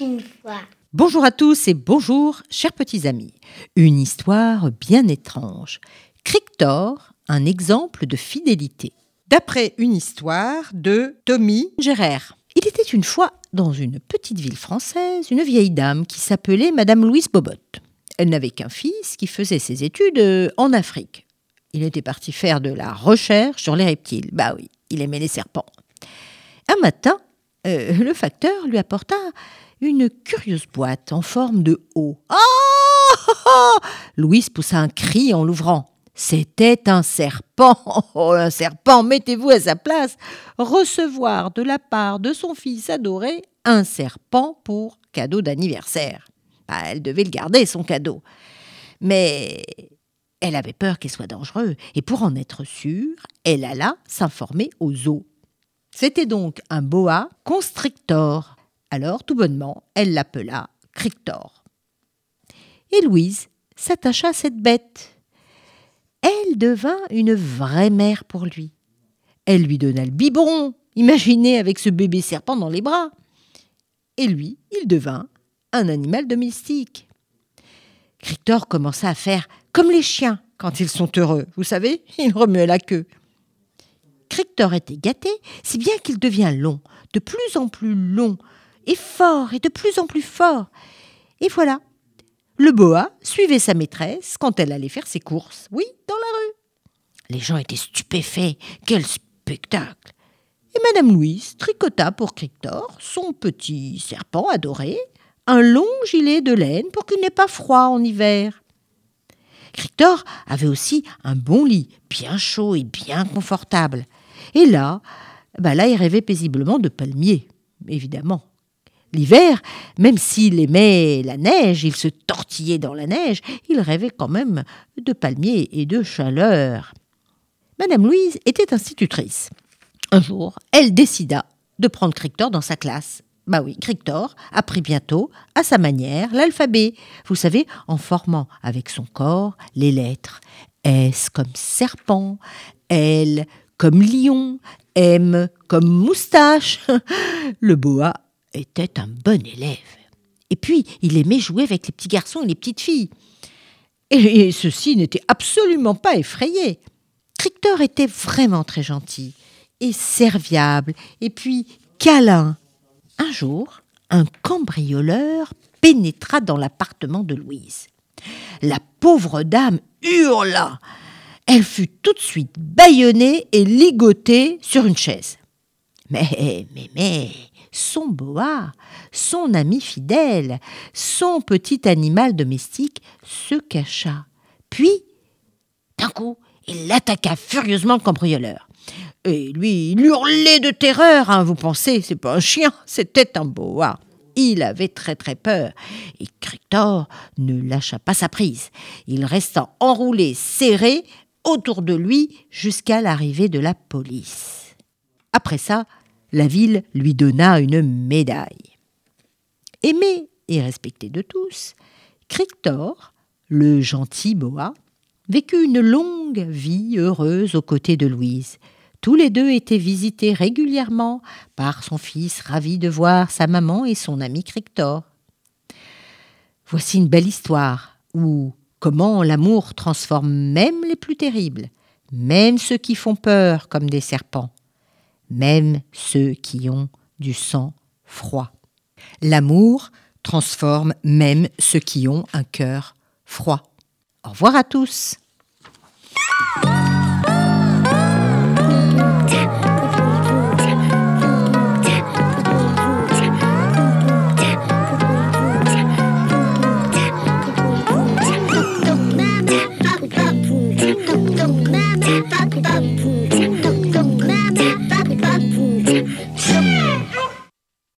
une fois. Bonjour à tous et bonjour, chers petits amis. Une histoire bien étrange. Crictor, un exemple de fidélité. D'après une histoire de Tommy Gérard. Il était une fois dans une petite ville française une vieille dame qui s'appelait Madame Louise Bobot. Elle n'avait qu'un fils qui faisait ses études euh, en Afrique. Il était parti faire de la recherche sur les reptiles. Bah oui, il aimait les serpents. Un matin, euh, le facteur lui apporta une curieuse boîte en forme de haut. Ah Louise poussa un cri en l'ouvrant. C'était un serpent. Oh, un serpent, mettez-vous à sa place. Recevoir de la part de son fils adoré un serpent pour cadeau d'anniversaire. Bah, elle devait le garder, son cadeau. Mais elle avait peur qu'il soit dangereux, et pour en être sûre, elle alla s'informer aux zoo. C'était donc un boa constrictor. Alors, tout bonnement, elle l'appela Crictor. Et Louise s'attacha à cette bête. Elle devint une vraie mère pour lui. Elle lui donna le biberon, imaginez avec ce bébé serpent dans les bras. Et lui, il devint un animal domestique. Crictor commença à faire comme les chiens quand ils sont heureux. Vous savez, il remuait la queue. Crictor était gâté, si bien qu'il devient long, de plus en plus long, et fort, et de plus en plus fort. Et voilà, le boa suivait sa maîtresse quand elle allait faire ses courses, oui, dans la rue. Les gens étaient stupéfaits. Quel spectacle Et Madame Louise tricota pour Crictor son petit serpent adoré, un long gilet de laine pour qu'il n'ait pas froid en hiver. Crictor avait aussi un bon lit, bien chaud et bien confortable. Et là, bah là, il rêvait paisiblement de palmiers, évidemment. L'hiver, même s'il aimait la neige, il se tortillait dans la neige, il rêvait quand même de palmiers et de chaleur. Madame Louise était institutrice. Un jour, elle décida de prendre Crictor dans sa classe. Bah oui, Crictor apprit bientôt, à sa manière, l'alphabet. Vous savez, en formant avec son corps les lettres. S comme serpent, L comme lion, M comme moustache. Le boa était un bon élève. Et puis, il aimait jouer avec les petits garçons et les petites filles. Et, ceux-ci n'étaient absolument pas effrayés. Crictor était vraiment très gentil et serviable, et puis câlin. Un jour, un cambrioleur pénétra dans l'appartement de Louise. La pauvre dame hurla. Elle fut tout de suite bâillonnée et ligotée sur une chaise. Mais, mais, mais, son boa, son ami fidèle, son petit animal domestique se cacha. Puis, d'un coup, il attaqua furieusement le cambrioleur. Et lui, il hurlait de terreur, hein, vous pensez, c'est pas un chien, c'était un boa. Il avait très très peur, et Crictor ne lâcha pas sa prise. Il resta enroulé, serré autour de lui jusqu'à l'arrivée de la police. Après ça, la ville lui donna une médaille. Aimé et respecté de tous, Crictor, le gentil boa, vécut une longue vie heureuse aux côtés de Louise. Tous les deux étaient visités régulièrement par son fils ravi de voir sa maman et son ami Crictor. Voici une belle histoire où comment l'amour transforme même les plus terribles, même ceux qui font peur comme des serpents même ceux qui ont du sang froid. L'amour transforme même ceux qui ont un cœur froid. Au revoir à tous.